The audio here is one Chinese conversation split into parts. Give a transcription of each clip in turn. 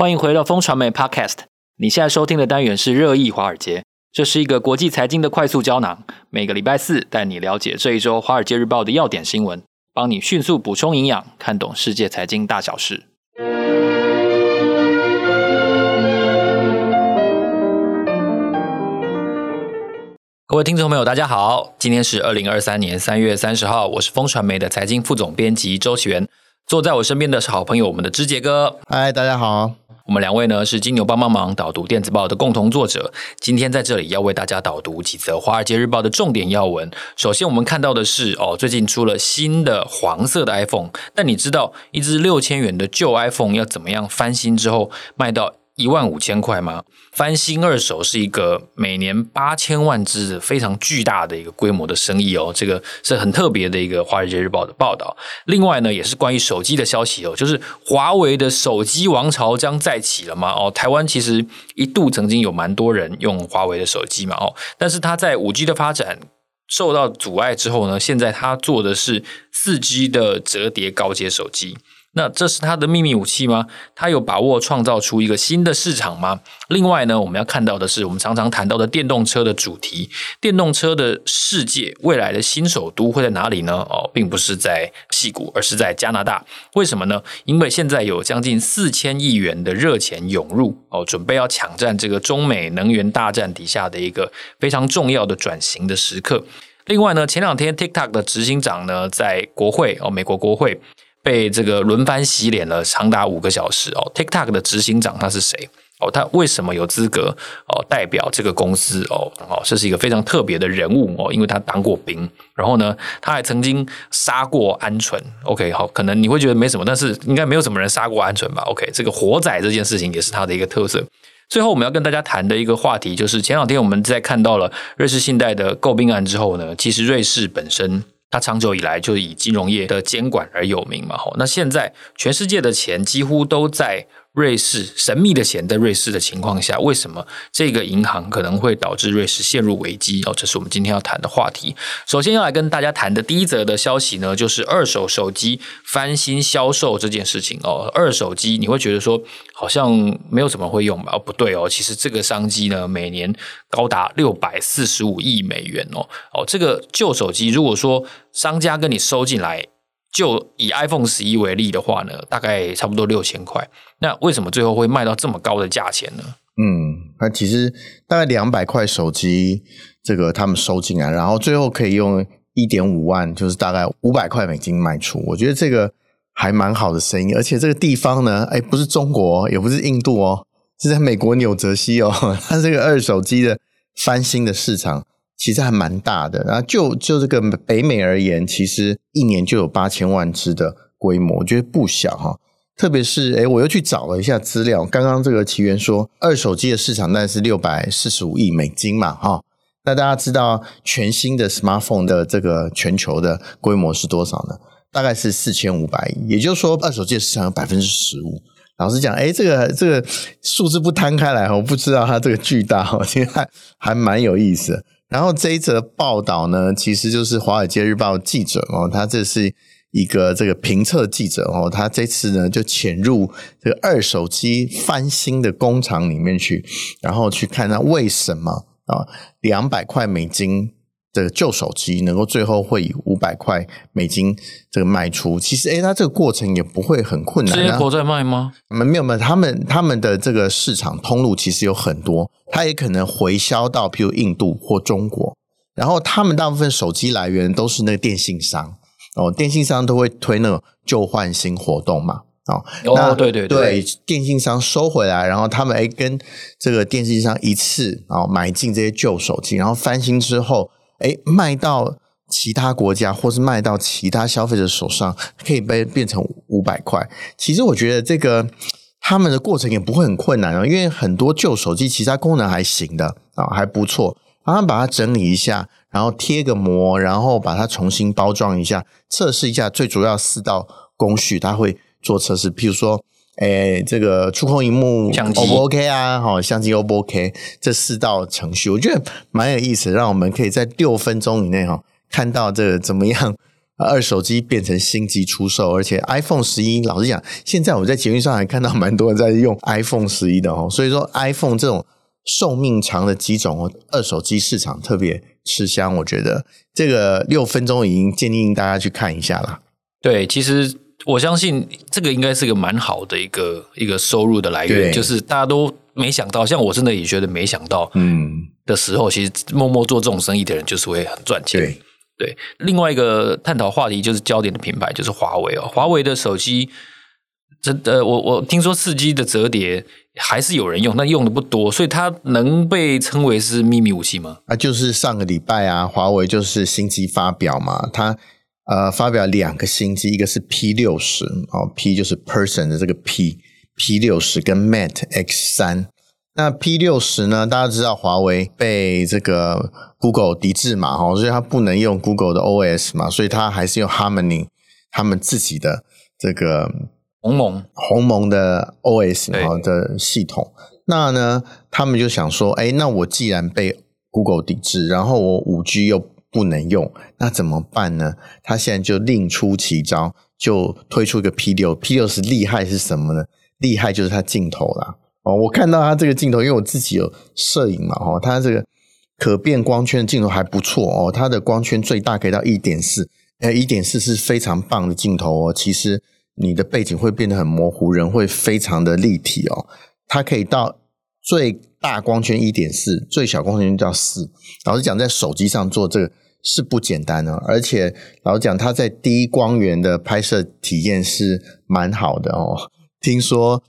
欢迎回到风传媒 Podcast。你现在收听的单元是热议华尔街，这是一个国际财经的快速胶囊。每个礼拜四带你了解这一周《华尔街日报》的要点新闻，帮你迅速补充营养，看懂世界财经大小事。各位听众朋友，大家好，今天是二零二三年三月三十号，我是风传媒的财经副总编辑周璇。坐在我身边的是好朋友，我们的芝杰哥。嗨，大家好。我们两位呢是金牛帮帮忙导读电子报的共同作者，今天在这里要为大家导读几则《华尔街日报》的重点要闻。首先，我们看到的是哦，最近出了新的黄色的 iPhone，但你知道一只六千元的旧 iPhone 要怎么样翻新之后卖到一万五千块吗？翻新二手是一个每年八千万支的非常巨大的一个规模的生意哦，这个是很特别的一个《华尔街日报》的报道。另外呢，也是关于手机的消息哦，就是华为的手机王朝将再起了吗？哦，台湾其实一度曾经有蛮多人用华为的手机嘛，哦，但是它在五 G 的发展受到阻碍之后呢，现在它做的是四 G 的折叠高阶手机。那这是它的秘密武器吗？它有把握创造出一个新的市场吗？另外呢，我们要看到的是我们常常谈到的电动车的主题，电动车的世界未来的新首都会在哪里呢？哦，并不是在矽谷，而是在加拿大。为什么呢？因为现在有将近四千亿元的热钱涌入哦，准备要抢占这个中美能源大战底下的一个非常重要的转型的时刻。另外呢，前两天 TikTok 的执行长呢，在国会哦，美国国会。被这个轮番洗脸了长达五个小时哦，TikTok 的执行长他是谁哦？他为什么有资格哦代表这个公司哦？哦，这是一个非常特别的人物哦，因为他当过兵，然后呢，他还曾经杀过鹌鹑。OK，好，可能你会觉得没什么，但是应该没有什么人杀过鹌鹑吧？OK，这个活宰这件事情也是他的一个特色。最后我们要跟大家谈的一个话题，就是前两天我们在看到了瑞士信贷的购并案之后呢，其实瑞士本身。它长久以来就以金融业的监管而有名嘛，吼，那现在全世界的钱几乎都在。瑞士神秘的钱在瑞士的情况下，为什么这个银行可能会导致瑞士陷入危机？哦，这是我们今天要谈的话题。首先要来跟大家谈的第一则的消息呢，就是二手手机翻新销售这件事情哦。二手机你会觉得说好像没有怎么会用吧？哦，不对哦，其实这个商机呢，每年高达六百四十五亿美元哦。哦，这个旧手机如果说商家跟你收进来。就以 iPhone 十一为例的话呢，大概差不多六千块。那为什么最后会卖到这么高的价钱呢？嗯，那其实大概两百块手机，这个他们收进来，然后最后可以用一点五万，就是大概五百块美金卖出。我觉得这个还蛮好的生意，而且这个地方呢，哎，不是中国，也不是印度哦，是在美国纽泽西哦。它这个二手机的翻新的市场。其实还蛮大的，然后就就这个北美而言，其实一年就有八千万支的规模，我觉得不小哈。特别是诶，我又去找了一下资料，刚刚这个奇缘说，二手机的市场大概是六百四十五亿美金嘛哈。那大家知道全新的 smartphone 的这个全球的规模是多少呢？大概是四千五百亿，也就是说二手机的市场有百分之十五。老实讲，诶，这个这个数字不摊开来，我不知道它这个巨大，我觉得还还蛮有意思。然后这一则报道呢，其实就是《华尔街日报》记者哦，他这是一个这个评测记者哦，他这次呢就潜入这个二手机翻新的工厂里面去，然后去看他为什么啊两百块美金。这个旧手机能够最后会以五百块美金这个卖出，其实诶，它这个过程也不会很困难。是 Apple 在卖吗？没有没有，他们他们的这个市场通路其实有很多，它也可能回销到譬如印度或中国，然后他们大部分手机来源都是那个电信商哦，电信商都会推那种旧换新活动嘛，哦，对对，对，电信商收回来，然后他们诶跟这个电信商一次啊买进这些旧手机，然后翻新之后。哎，卖到其他国家，或是卖到其他消费者手上，可以被变成五百块。其实我觉得这个他们的过程也不会很困难啊，因为很多旧手机其他功能还行的啊，还不错。然后把它整理一下，然后贴个膜，然后把它重新包装一下，测试一下。最主要四道工序，他会做测试，譬如说。诶，这个触控荧幕 O 不 OK 啊？好，相机 O 不 OK？这四道程序，我觉得蛮有意思，让我们可以在六分钟以内哈看到这个怎么样二手机变成新机出售，而且 iPhone 十一，老实讲，现在我在捷运上还看到蛮多人在用 iPhone 十一的哦。所以说，iPhone 这种寿命长的机种，二手机市场特别吃香。我觉得这个六分钟已经建议大家去看一下啦。对，其实我相信这个应该是个蛮好的一个一个收入的来源，就是大家都没想到，像我真的也觉得没想到，嗯，的时候，其实默默做这种生意的人就是会很赚钱。对。对，另外一个探讨话题就是焦点的品牌，就是华为哦。华为的手机真的，我我听说四 G 的折叠还是有人用，但用的不多，所以它能被称为是秘密武器吗？啊，就是上个礼拜啊，华为就是新机发表嘛，它呃发表两个新机，一个是 P 六十哦，P 就是 Person 的这个 P，P 六十跟 Mate X 三。那 P 六十呢？大家知道华为被这个 Google 抵制嘛，哈，所以它不能用 Google 的 OS 嘛，所以它还是用 Harmony 他们自己的这个鸿蒙鸿蒙的 OS 哈的系统。那呢，他们就想说，哎，那我既然被 Google 抵制，然后我五 G 又不能用，那怎么办呢？他现在就另出奇招，就推出一个 P 六。P 六是厉害是什么呢？厉害就是它镜头啦。哦，我看到它这个镜头，因为我自己有摄影嘛，哦，它这个可变光圈的镜头还不错哦，它的光圈最大可以到一点四，呃，一点四是非常棒的镜头哦。其实你的背景会变得很模糊，人会非常的立体哦。它可以到最大光圈一点四，最小光圈叫四。老实讲，在手机上做这个是不简单的，而且老实讲，它在低光源的拍摄体验是蛮好的哦。听说。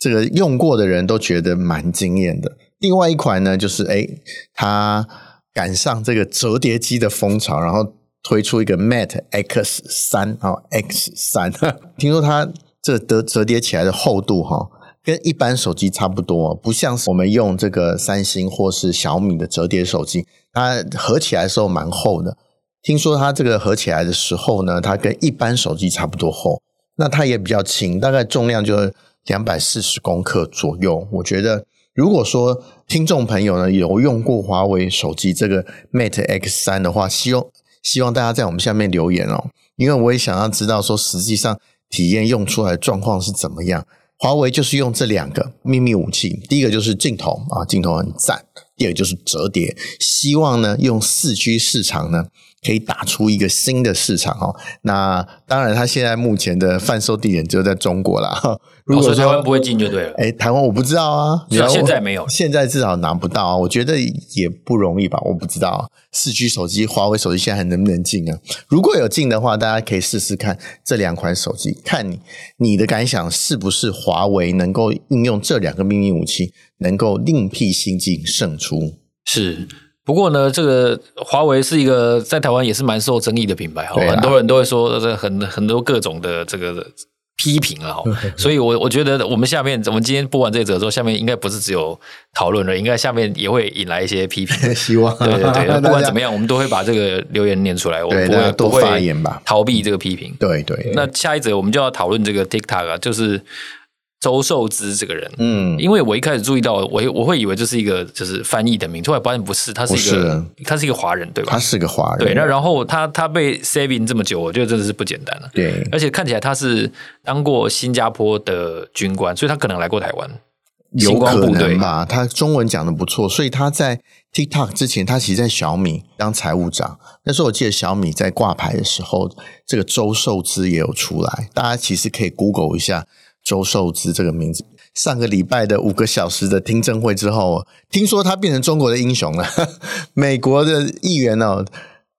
这个用过的人都觉得蛮惊艳的。另外一款呢，就是哎，它赶上这个折叠机的风潮，然后推出一个 Mate X 三啊，X 三。听说它这个折折叠起来的厚度哈，跟一般手机差不多，不像是我们用这个三星或是小米的折叠手机，它合起来的时候蛮厚的。听说它这个合起来的时候呢，它跟一般手机差不多厚，那它也比较轻，大概重量就。两百四十公克左右，我觉得如果说听众朋友呢有用过华为手机这个 Mate X 三的话，希望希望大家在我们下面留言哦，因为我也想要知道说实际上体验用出来状况是怎么样。华为就是用这两个秘密武器，第一个就是镜头啊，镜头很赞；第二个就是折叠，希望呢用四 G 市场呢。可以打出一个新的市场哦。那当然，它现在目前的贩售地点就在中国啦。如果说台湾不会进就对了。哎，台湾我不知道啊，现在没有，现在至少拿不到啊。我觉得也不容易吧，我不知道。四 G 手机，华为手机现在还能不能进啊？如果有进的话，大家可以试试看这两款手机，看你你的感想是不是华为能够应用这两个秘密武器，能够另辟蹊径胜出？是。不过呢，这个华为是一个在台湾也是蛮受争议的品牌哈，啊、很多人都会说这很很多各种的这个批评啊，所以我我觉得我们下面我们今天播完这则之后，下面应该不是只有讨论了，应该下面也会引来一些批评。希望对对对，不管怎么样，我们都会把这个留言念出来，我们不会多发言吧，逃避这个批评。对对，那下一则我们就要讨论这个 TikTok 啊，就是。周寿之这个人，嗯，因为我一开始注意到，我我会以为这是一个就是翻译的名，后来发现不是，他是一个，他是一个华人，对吧？他是个华人，对。那然后他他被 saving 这么久，我觉得真的是不简单了，对。而且看起来他是当过新加坡的军官，所以他可能来过台湾，有可能吧？他中文讲的不错，所以他在 TikTok 之前，他其实在小米当财务长。那时候我记得小米在挂牌的时候，这个周寿之也有出来，大家其实可以 Google 一下。周受资这个名字，上个礼拜的五个小时的听证会之后，听说他变成中国的英雄了。美国的议员哦，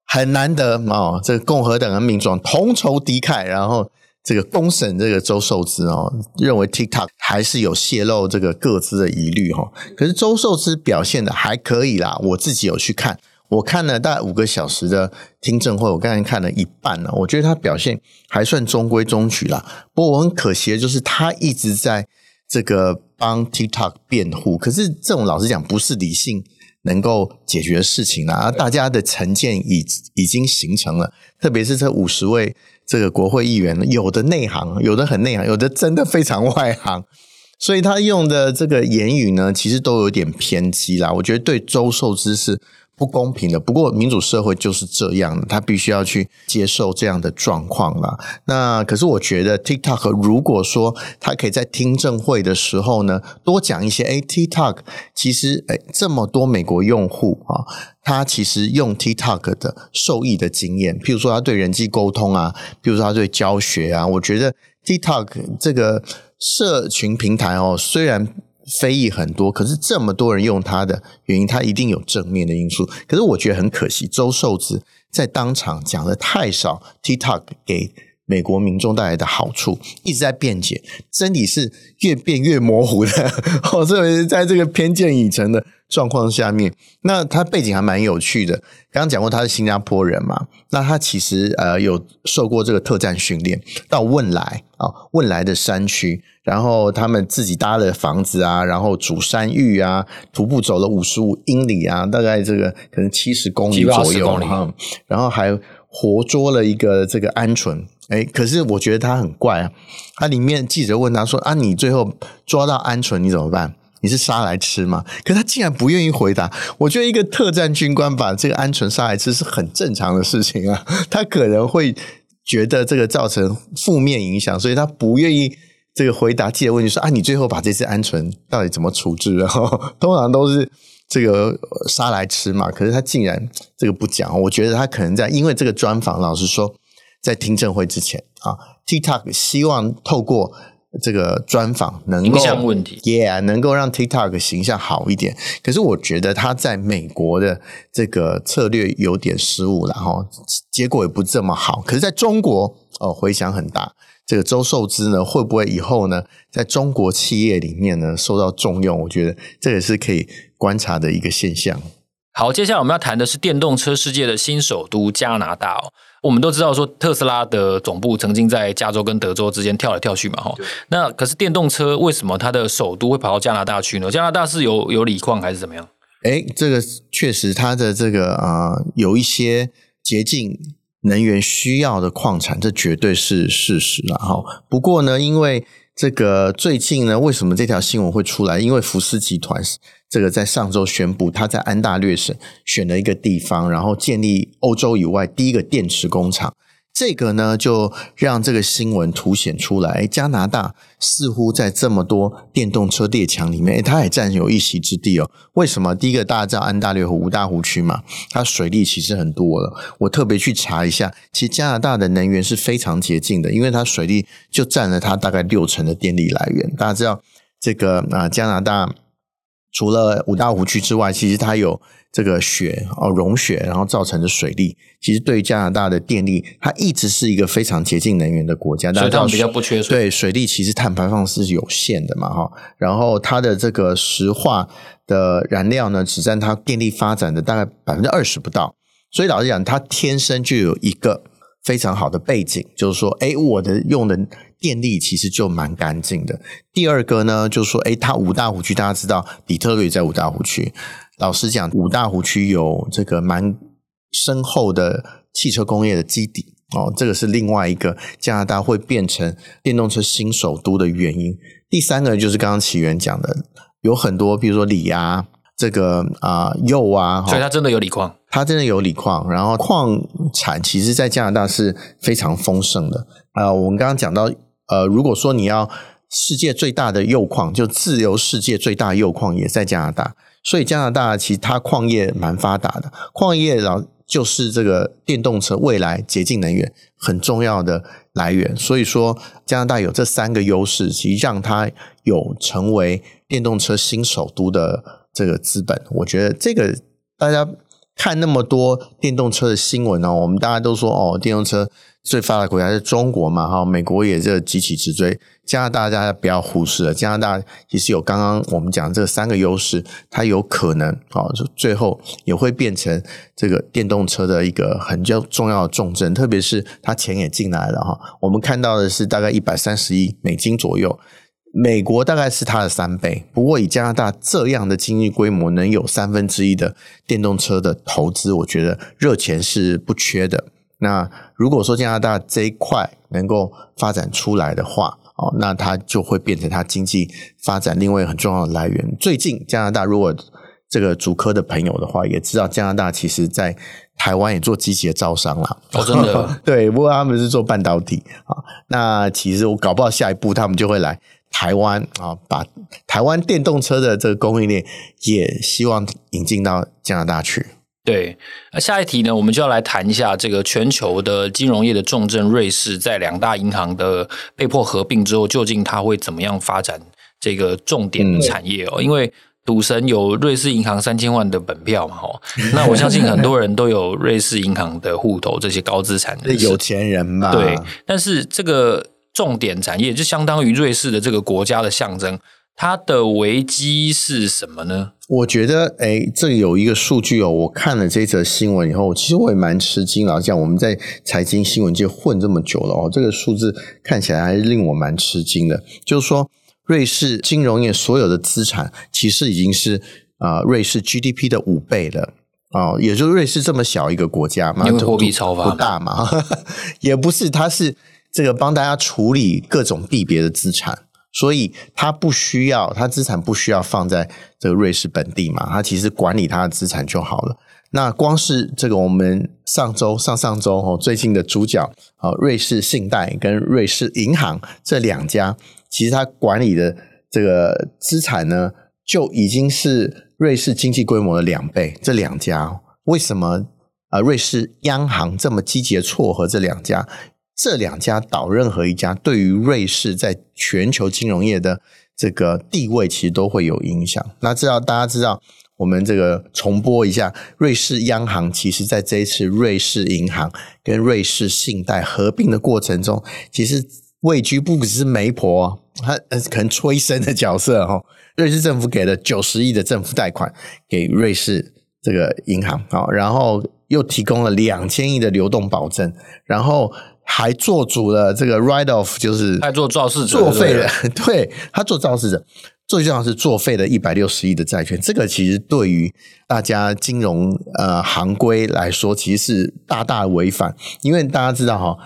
很难得哦，这个共和党的民众同仇敌忾，然后这个公审这个周受资哦，认为 TikTok 还是有泄露这个各自的疑虑哈。可是周受资表现的还可以啦，我自己有去看。我看了大概五个小时的听证会，我刚才看了一半了，我觉得他表现还算中规中矩啦。不过我很可惜的就是他一直在这个帮 TikTok 辩护，可是这种老实讲不是理性能够解决的事情啦。大家的成见已已经形成了，特别是这五十位这个国会议员，有的内行，有的很内行，有的真的非常外行，所以他用的这个言语呢，其实都有点偏激啦。我觉得对周受之是。不公平的。不过民主社会就是这样，他必须要去接受这样的状况了。那可是我觉得 TikTok 如果说他可以在听证会的时候呢，多讲一些，哎，TikTok 其实哎这么多美国用户啊，他其实用 TikTok 的受益的经验，譬如说他对人际沟通啊，譬如说他对教学啊，我觉得 TikTok 这个社群平台哦，虽然。非议很多，可是这么多人用它的原因，它一定有正面的因素。可是我觉得很可惜，周受子在当场讲的太少，TikTok 给美国民众带来的好处，一直在辩解，真理是越辩越模糊的。哦，所以在这个偏见已成的状况下面，那他背景还蛮有趣的。刚刚讲过他是新加坡人嘛，那他其实呃有受过这个特战训练，到汶莱啊，汶莱的山区。然后他们自己搭了房子啊，然后煮山芋啊，徒步走了五十五英里啊，大概这个可能七十公里左右哈。然后还活捉了一个这个鹌鹑，哎，可是我觉得他很怪啊。他里面记者问他说：“啊，你最后抓到鹌鹑你怎么办？你是杀来吃吗？”可他竟然不愿意回答。我觉得一个特战军官把这个鹌鹑杀来吃是很正常的事情啊。他可能会觉得这个造成负面影响，所以他不愿意。这个回答记者问题说啊，你最后把这只鹌鹑到底怎么处置？然 后通常都是这个杀来吃嘛。可是他竟然这个不讲，我觉得他可能在因为这个专访，老实说，在听证会之前啊，TikTok 希望透过这个专访能够影响问题，Yeah，能够让 TikTok 形象好一点。可是我觉得他在美国的这个策略有点失误了哈，结果也不这么好。可是在中国哦，回响很大。这个周受之呢，会不会以后呢，在中国企业里面呢受到重用？我觉得这也是可以观察的一个现象。好，接下来我们要谈的是电动车世界的新首都加拿大哦。我们都知道说，特斯拉的总部曾经在加州跟德州之间跳来跳去嘛，哈。那可是电动车为什么它的首都会跑到加拿大去呢？加拿大是有有锂矿还是怎么样？哎，这个确实它的这个啊、呃，有一些洁净。能源需要的矿产，这绝对是事实了哈。不过呢，因为这个最近呢，为什么这条新闻会出来？因为福斯集团这个在上周宣布，他在安大略省选了一个地方，然后建立欧洲以外第一个电池工厂。这个呢，就让这个新闻凸显出来，加拿大似乎在这么多电动车列强里面，它也占有一席之地哦。为什么？第一个大家知道安大略湖五大湖区嘛，它水力其实很多了。我特别去查一下，其实加拿大的能源是非常洁净的，因为它水力就占了它大概六成的电力来源。大家知道这个啊，加拿大除了五大湖区之外，其实它有。这个雪哦，融雪，然后造成的水力，其实对于加拿大的电力，它一直是一个非常洁净能源的国家，所以它比较不缺水。对，水力其实碳排放是有限的嘛，哈。然后它的这个石化的燃料呢，只占它电力发展的大概百分之二十不到。所以老实讲，它天生就有一个非常好的背景，就是说，哎，我的用的电力其实就蛮干净的。第二个呢，就是说，哎，它五大湖区，大家知道，底特律在五大湖区。老实讲，五大湖区有这个蛮深厚的汽车工业的基底哦，这个是另外一个加拿大会变成电动车新首都的原因。第三个就是刚刚起源讲的，有很多比如说锂啊，这个啊铀啊，所以它真的有锂矿，它真的有锂矿。然后矿产其实，在加拿大是非常丰盛的啊、呃。我们刚刚讲到，呃，如果说你要世界最大的铀矿，就自由世界最大铀矿也在加拿大。所以加拿大其实它矿业蛮发达的，矿业然后就是这个电动车未来洁净能源很重要的来源。所以说加拿大有这三个优势，其实让它有成为电动车新首都的这个资本。我觉得这个大家看那么多电动车的新闻哦，我们大家都说哦，电动车。最发达国家是中国嘛，哈，美国也这急起直追，加拿大大家不要忽视了。加拿大其实有刚刚我们讲这三个优势，它有可能啊，最后也会变成这个电动车的一个很重要的重镇，特别是它钱也进来了哈。我们看到的是大概一百三十亿美金左右，美国大概是它的三倍。不过以加拿大这样的经济规模，能有三分之一的电动车的投资，我觉得热钱是不缺的。那如果说加拿大这一块能够发展出来的话，哦，那它就会变成它经济发展另外一个很重要的来源。最近加拿大如果这个主科的朋友的话，也知道加拿大其实在台湾也做积极的招商啦。哦，真的？对，不过他们是做半导体啊。那其实我搞不好下一步他们就会来台湾啊，把台湾电动车的这个供应链也希望引进到加拿大去。对，那下一题呢，我们就要来谈一下这个全球的金融业的重镇瑞士，在两大银行的被迫合并之后，究竟它会怎么样发展这个重点产业哦？嗯、因为赌神有瑞士银行三千万的本票嘛，哦，那我相信很多人都有瑞士银行的户头，这些高资产的有钱人嘛。对，但是这个重点产业就相当于瑞士的这个国家的象征。它的危机是什么呢？我觉得，哎，这里有一个数据哦。我看了这则新闻以后，其实我也蛮吃惊啊。像我们在财经新闻界混这么久了哦，这个数字看起来还是令我蛮吃惊的。就是说，瑞士金融业所有的资产，其实已经是啊、呃，瑞士 GDP 的五倍了啊、哦。也就是瑞士这么小一个国家嘛，因为货币超发不大嘛，也不是，它是这个帮大家处理各种币别的资产。所以他不需要，他资产不需要放在这个瑞士本地嘛，他其实管理他的资产就好了。那光是这个我们上周、上上周哦，最近的主角啊，瑞士信贷跟瑞士银行这两家，其实他管理的这个资产呢，就已经是瑞士经济规模的两倍。这两家为什么啊？瑞士央行这么积极的撮合这两家？这两家倒任何一家，对于瑞士在全球金融业的这个地位，其实都会有影响。那知道大家知道，我们这个重播一下，瑞士央行其实在这一次瑞士银行跟瑞士信贷合并的过程中，其实位居不只是媒婆，他可能催生的角色哈。瑞士政府给了九十亿的政府贷款给瑞士这个银行啊，然后又提供了两千亿的流动保证，然后。还做主了这个 write off，就是他做肇事者，作废了，对，他做肇事者，最重要是作废了一百六十亿的债券。这个其实对于大家金融呃行规来说，其实是大大违反。因为大家知道哈，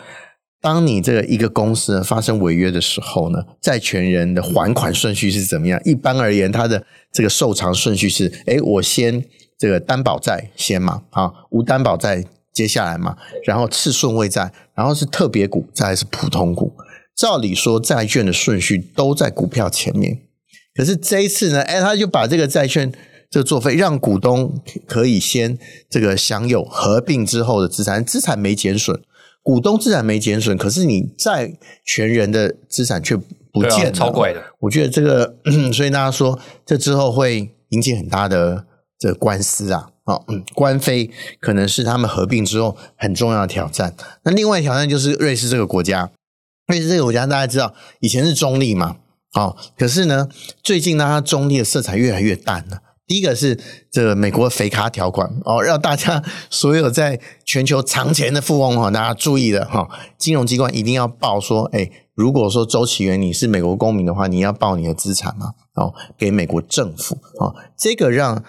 当你这个一个公司发生违约的时候呢，债权人的还款顺序是怎么样？一般而言，他的这个受偿顺序是：哎，我先这个担保债先嘛，啊，无担保债。接下来嘛，然后次顺位债，然后是特别股，再来是普通股。照理说，债券的顺序都在股票前面。可是这一次呢，哎，他就把这个债券这个作废，让股东可以先这个享有合并之后的资产，资产没减损，股东资产没减损，可是你债权人的资产却不见了，超怪的。我觉得这个，所以大家说，这之后会引起很大的这个官司啊。哦，嗯，官非可能是他们合并之后很重要的挑战。那另外挑战就是瑞士这个国家，瑞士这个国家大家知道以前是中立嘛，哦，可是呢，最近呢，它中立的色彩越来越淡了。第一个是这个美国肥咖条款哦，让大家所有在全球藏钱的富翁哈，大家注意了哈，金融机关一定要报说，哎，如果说周岐原你是美国公民的话，你要报你的资产嘛，哦，给美国政府哦，这个让。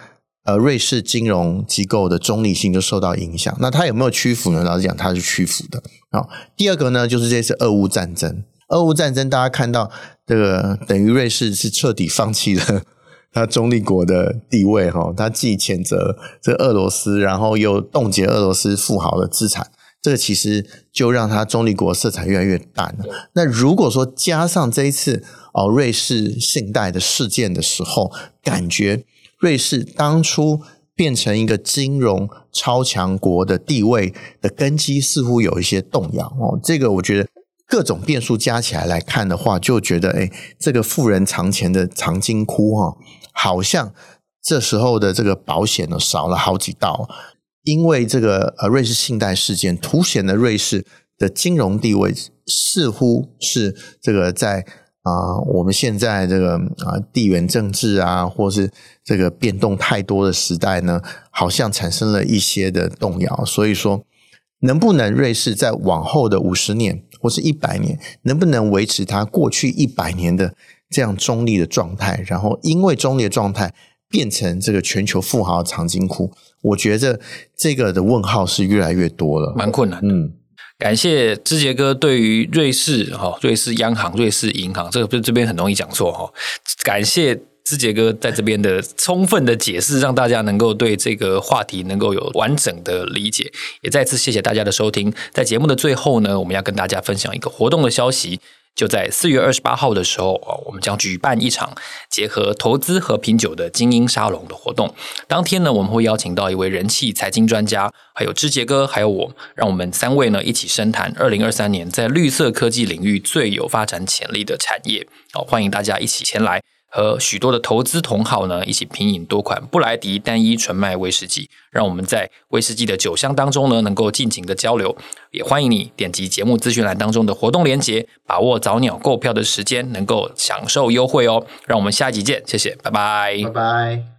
呃，瑞士金融机构的中立性就受到影响。那它有没有屈服呢？老实讲，它是屈服的。好，第二个呢，就是这次俄乌战争。俄乌战争，大家看到这个，等于瑞士是彻底放弃了 它中立国的地位。哈，它既谴责这俄罗斯，然后又冻结俄罗斯富豪的资产，这个其实就让它中立国色彩越来越淡了。那如果说加上这一次哦，瑞士信贷的事件的时候，感觉。瑞士当初变成一个金融超强国的地位的根基似乎有一些动摇哦，这个我觉得各种变数加起来来看的话，就觉得哎，这个富人藏钱的藏金窟哈，好像这时候的这个保险呢少了好几道，因为这个呃瑞士信贷事件凸显了瑞士的金融地位似乎是这个在。啊，我们现在这个啊地缘政治啊，或是这个变动太多的时代呢，好像产生了一些的动摇。所以说，能不能瑞士在往后的五十年或是一百年，能不能维持它过去一百年的这样中立的状态？然后，因为中立的状态变成这个全球富豪的藏金库，我觉得这个的问号是越来越多了，蛮困难的。嗯。感谢之杰哥对于瑞士哈瑞士央行、瑞士银行这个不这边很容易讲错哈。感谢之杰哥在这边的充分的解释，让大家能够对这个话题能够有完整的理解。也再次谢谢大家的收听。在节目的最后呢，我们要跟大家分享一个活动的消息。就在四月二十八号的时候啊，我们将举办一场结合投资和品酒的精英沙龙的活动。当天呢，我们会邀请到一位人气财经专家，还有志杰哥，还有我，让我们三位呢一起深谈二零二三年在绿色科技领域最有发展潜力的产业。好，欢迎大家一起前来。和许多的投资同好呢，一起品饮多款布莱迪单一纯麦威士忌，让我们在威士忌的酒香当中呢，能够尽情的交流。也欢迎你点击节目资讯栏当中的活动链接，把握早鸟购票的时间，能够享受优惠哦。让我们下一集见，谢谢，拜拜，拜拜。